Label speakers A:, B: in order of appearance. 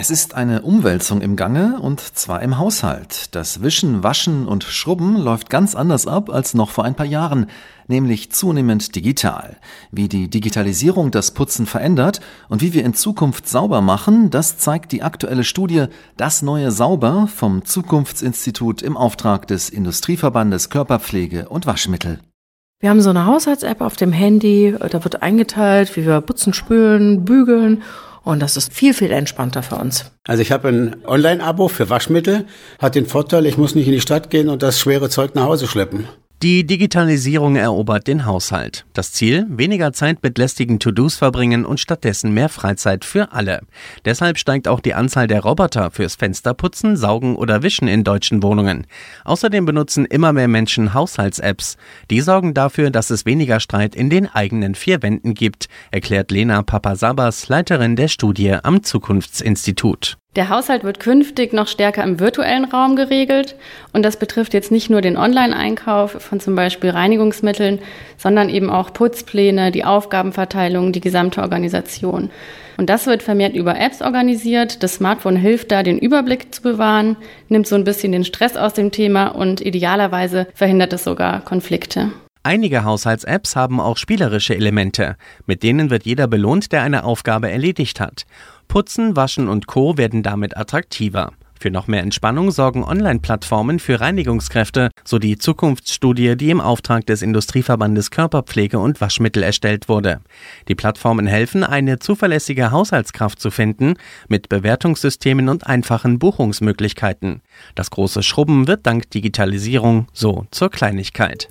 A: Es ist eine Umwälzung im Gange und zwar im Haushalt. Das Wischen, Waschen und Schrubben läuft ganz anders ab als noch vor ein paar Jahren, nämlich zunehmend digital. Wie die Digitalisierung das Putzen verändert und wie wir in Zukunft sauber machen, das zeigt die aktuelle Studie Das neue Sauber vom Zukunftsinstitut im Auftrag des Industrieverbandes Körperpflege und Waschmittel.
B: Wir haben so eine Haushalts-App auf dem Handy, da wird eingeteilt, wie wir putzen, spülen, bügeln und das ist viel, viel entspannter für uns.
C: Also ich habe ein Online-Abo für Waschmittel, hat den Vorteil, ich muss nicht in die Stadt gehen und das schwere Zeug nach Hause schleppen.
D: Die Digitalisierung erobert den Haushalt. Das Ziel? Weniger Zeit mit lästigen To-Dos verbringen und stattdessen mehr Freizeit für alle. Deshalb steigt auch die Anzahl der Roboter fürs Fensterputzen, Saugen oder Wischen in deutschen Wohnungen. Außerdem benutzen immer mehr Menschen Haushalts-Apps. Die sorgen dafür, dass es weniger Streit in den eigenen vier Wänden gibt, erklärt Lena Papasabas, Leiterin der Studie am Zukunftsinstitut.
E: Der Haushalt wird künftig noch stärker im virtuellen Raum geregelt und das betrifft jetzt nicht nur den Online-Einkauf von zum Beispiel Reinigungsmitteln, sondern eben auch Putzpläne, die Aufgabenverteilung, die gesamte Organisation. Und das wird vermehrt über Apps organisiert. Das Smartphone hilft da, den Überblick zu bewahren, nimmt so ein bisschen den Stress aus dem Thema und idealerweise verhindert es sogar Konflikte.
D: Einige Haushalts-Apps haben auch spielerische Elemente. Mit denen wird jeder belohnt, der eine Aufgabe erledigt hat. Putzen, Waschen und Co. werden damit attraktiver. Für noch mehr Entspannung sorgen Online-Plattformen für Reinigungskräfte, so die Zukunftsstudie, die im Auftrag des Industrieverbandes Körperpflege und Waschmittel erstellt wurde. Die Plattformen helfen, eine zuverlässige Haushaltskraft zu finden, mit Bewertungssystemen und einfachen Buchungsmöglichkeiten. Das große Schrubben wird dank Digitalisierung so zur Kleinigkeit.